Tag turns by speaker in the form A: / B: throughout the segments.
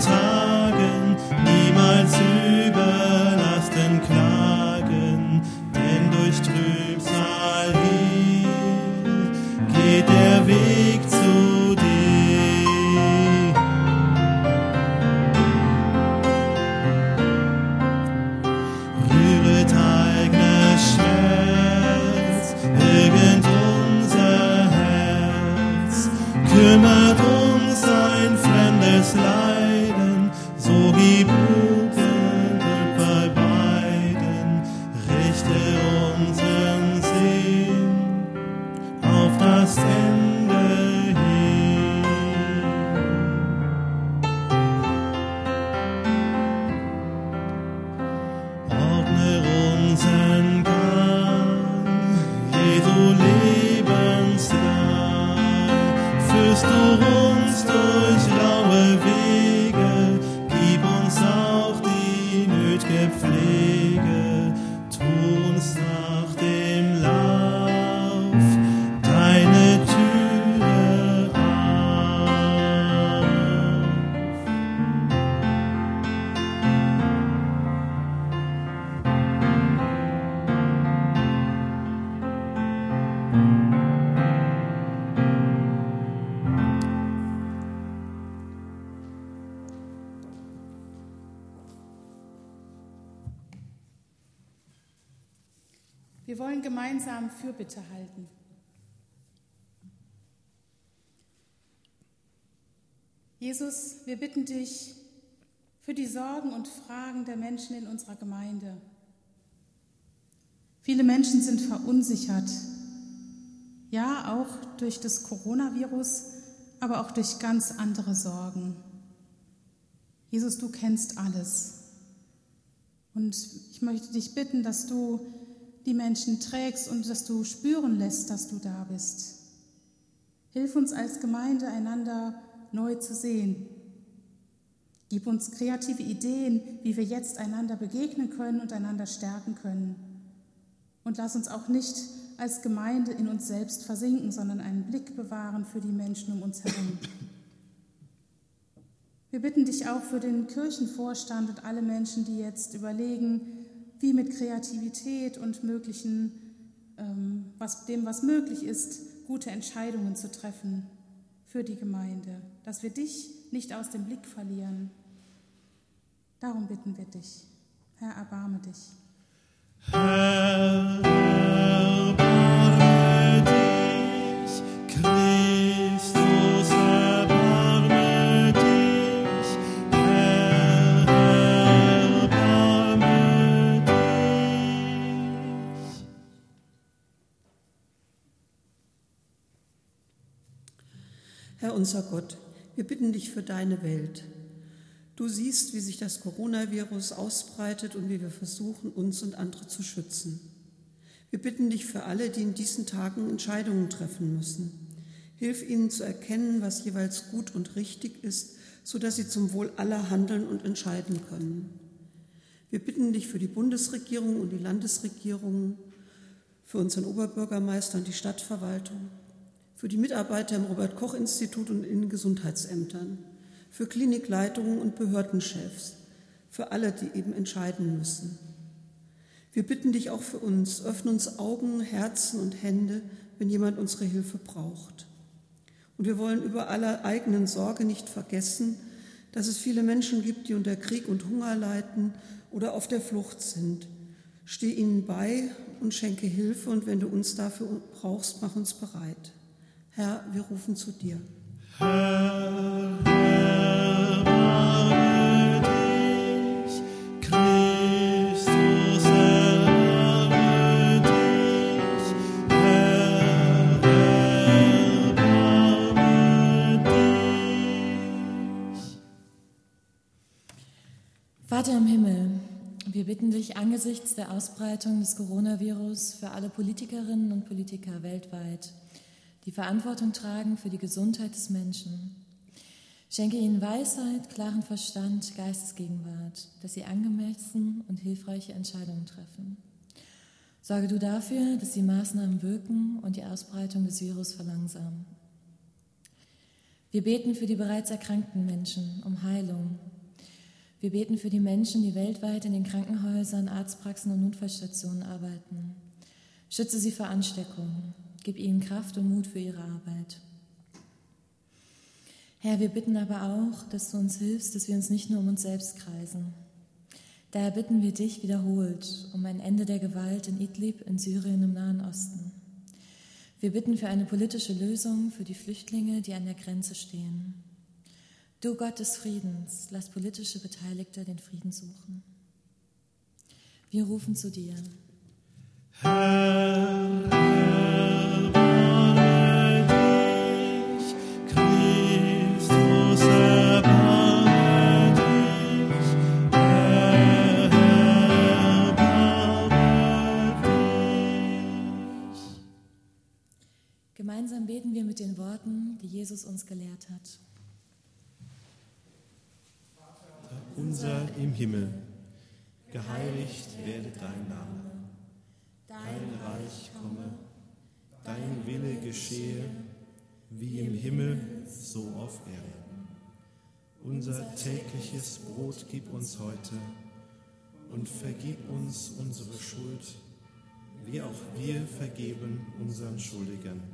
A: time. Wir wollen
B: gemeinsam Fürbitte halten. Jesus, wir bitten dich für die Sorgen und Fragen der Menschen in unserer Gemeinde. Viele Menschen sind verunsichert, ja auch durch das Coronavirus, aber auch durch ganz andere Sorgen. Jesus, du kennst alles. Und ich möchte dich bitten, dass du die Menschen trägst und dass du spüren lässt, dass du da bist. Hilf uns als Gemeinde, einander neu zu sehen. Gib uns kreative Ideen, wie wir jetzt einander begegnen können und einander stärken können. Und lass uns auch nicht als Gemeinde in uns selbst versinken, sondern einen Blick bewahren für die Menschen um uns herum. Wir bitten dich auch für den Kirchenvorstand und alle Menschen, die jetzt überlegen, wie mit Kreativität und möglichen, ähm, was, dem, was möglich ist, gute Entscheidungen zu treffen für die Gemeinde, dass wir dich nicht aus dem Blick verlieren. Darum bitten wir dich. Herr, erbarme dich.
A: Herr,
C: unser Gott, wir bitten dich für deine Welt. Du siehst, wie sich das Coronavirus ausbreitet und wie wir versuchen, uns und andere zu schützen. Wir bitten dich für alle, die in diesen Tagen Entscheidungen treffen müssen. Hilf ihnen zu erkennen, was jeweils gut und richtig ist, sodass sie zum Wohl aller handeln und entscheiden können. Wir bitten dich für die Bundesregierung und die Landesregierungen, für unseren Oberbürgermeister und die Stadtverwaltung, für die Mitarbeiter im Robert Koch Institut und in Gesundheitsämtern, für Klinikleitungen und Behördenchefs, für alle, die eben entscheiden müssen. Wir bitten dich auch für uns, öffne uns Augen, Herzen und Hände, wenn jemand unsere Hilfe braucht. Und wir wollen über aller eigenen Sorge nicht vergessen, dass es viele Menschen gibt, die unter Krieg und Hunger leiden oder auf der Flucht sind. Steh ihnen bei und schenke Hilfe und wenn du uns dafür brauchst, mach uns bereit. Herr, wir rufen zu dir.
A: Herr, erbarme dich, Christus, erbarme dich, Herr, erbarme dich.
D: Vater im Himmel, wir bitten dich angesichts der Ausbreitung des Coronavirus für alle Politikerinnen und Politiker weltweit, die Verantwortung tragen für die Gesundheit des Menschen. Schenke ihnen Weisheit, klaren Verstand, Geistesgegenwart, dass sie angemessen und hilfreiche Entscheidungen treffen. Sorge du dafür, dass die Maßnahmen wirken und die Ausbreitung des Virus verlangsamen. Wir beten für die bereits erkrankten Menschen um Heilung. Wir beten für die Menschen, die weltweit in den Krankenhäusern, Arztpraxen und Notfallstationen arbeiten. Schütze sie vor Ansteckung. Gib ihnen Kraft und Mut für ihre Arbeit. Herr, wir bitten aber auch, dass du uns hilfst, dass wir uns nicht nur um uns selbst kreisen. Daher bitten wir dich wiederholt um ein Ende der Gewalt in Idlib, in Syrien, im Nahen Osten. Wir bitten für eine politische Lösung für die Flüchtlinge, die an der Grenze stehen. Du Gott des Friedens, lass politische Beteiligte den Frieden suchen. Wir rufen zu dir.
A: Herr, erbarme
D: die Jesus uns gelehrt hat.
A: Unser im Himmel, geheiligt werde dein Name. Dein Reich komme, dein Wille geschehe, wie im Himmel, so auf Erden. Unser tägliches Brot gib uns heute und vergib uns unsere Schuld, wie auch wir vergeben unseren Schuldigern.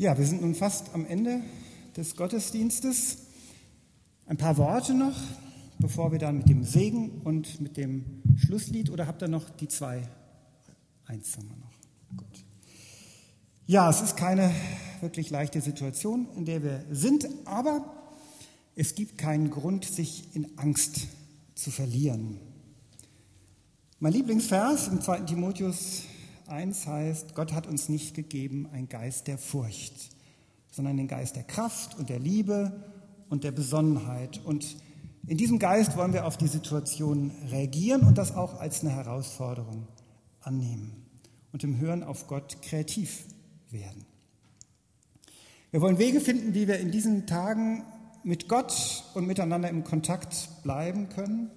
E: Ja, wir sind nun fast am Ende des Gottesdienstes. Ein paar Worte noch, bevor wir dann mit dem Segen und mit dem Schlusslied oder habt ihr noch die zwei? Eins haben wir noch. Gut. Ja, es ist keine wirklich leichte Situation, in der wir sind, aber es gibt keinen Grund, sich in Angst zu verlieren. Mein Lieblingsvers im 2. Timotheus 1 heißt, Gott hat uns nicht gegeben ein Geist der Furcht, sondern den Geist der Kraft und der Liebe und der Besonnenheit. Und in diesem Geist wollen wir auf die Situation reagieren und das auch als eine Herausforderung annehmen und im Hören auf Gott kreativ werden. Wir wollen Wege finden, wie wir in diesen Tagen mit Gott und miteinander im Kontakt bleiben können.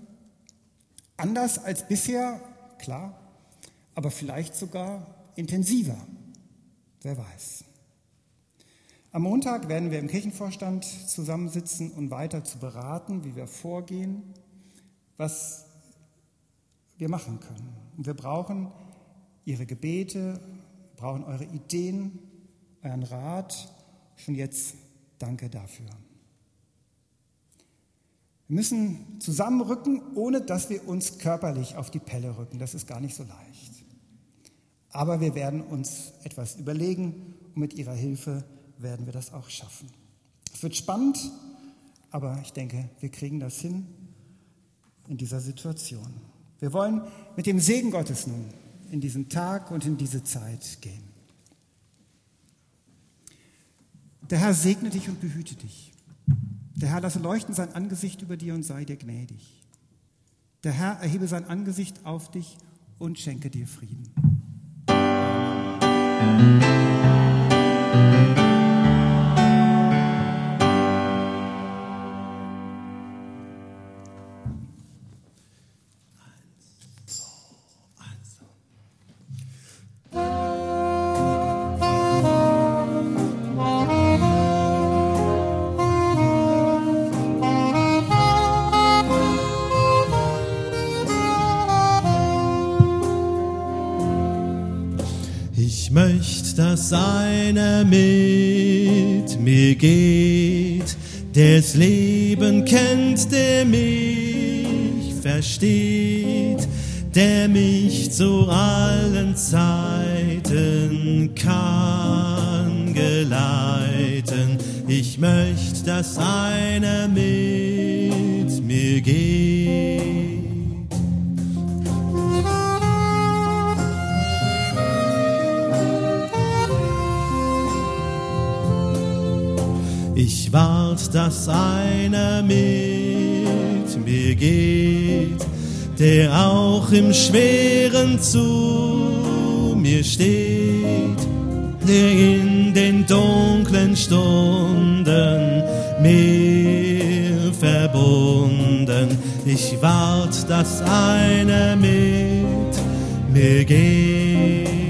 E: Anders als bisher, klar, aber vielleicht sogar intensiver. Wer weiß. Am Montag werden wir im Kirchenvorstand zusammensitzen und weiter zu beraten, wie wir vorgehen, was wir machen können. Und wir brauchen Ihre Gebete, brauchen eure Ideen, euren Rat. Schon jetzt danke dafür. Wir müssen zusammenrücken, ohne dass wir uns körperlich auf die Pelle rücken. Das ist gar nicht so leicht. Aber wir werden uns etwas überlegen und mit Ihrer Hilfe werden wir das auch schaffen. Es wird spannend, aber ich denke, wir kriegen das hin in dieser Situation. Wir wollen mit dem Segen Gottes nun in diesen Tag und in diese Zeit gehen. Der Herr segne dich und behüte dich. Der Herr lasse leuchten sein Angesicht über dir und sei dir gnädig. Der Herr erhebe sein Angesicht auf dich und schenke dir Frieden.
A: Ich dass einer mit mir geht, der's Leben kennt, der mich versteht, der mich zu allen Zeiten kann geleiten. Ich möchte, dass einer mit mir geht. Ich wart, dass einer mit mir geht, der auch im Schweren zu mir steht, der in den dunklen Stunden mir verbunden. Ich wart, dass einer mit mir geht.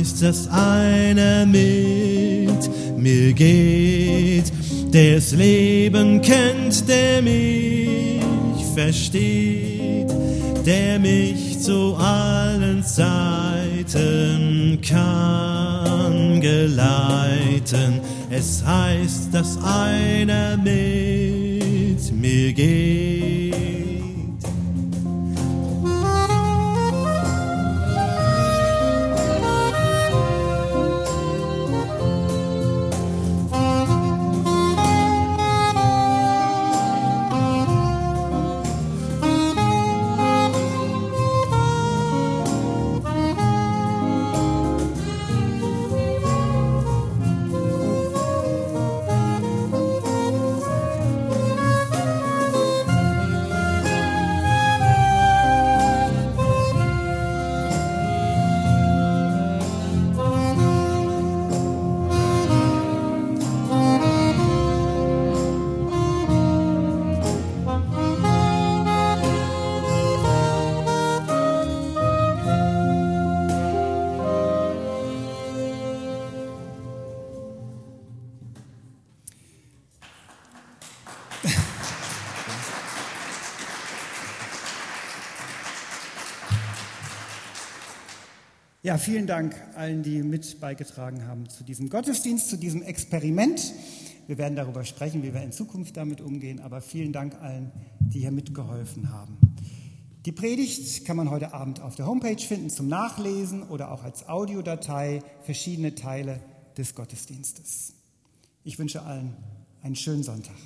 A: Heißt, dass einer mit mir geht, der das Leben kennt, der mich versteht, der mich zu allen Zeiten kann geleiten. Es heißt, dass einer mit mir geht.
E: Ja, vielen Dank allen, die mit beigetragen haben zu diesem Gottesdienst, zu diesem Experiment. Wir werden darüber sprechen, wie wir in Zukunft damit umgehen, aber vielen Dank allen, die hier mitgeholfen haben. Die Predigt kann man heute Abend auf der Homepage finden zum Nachlesen oder auch als Audiodatei verschiedene Teile des Gottesdienstes. Ich wünsche allen einen schönen Sonntag.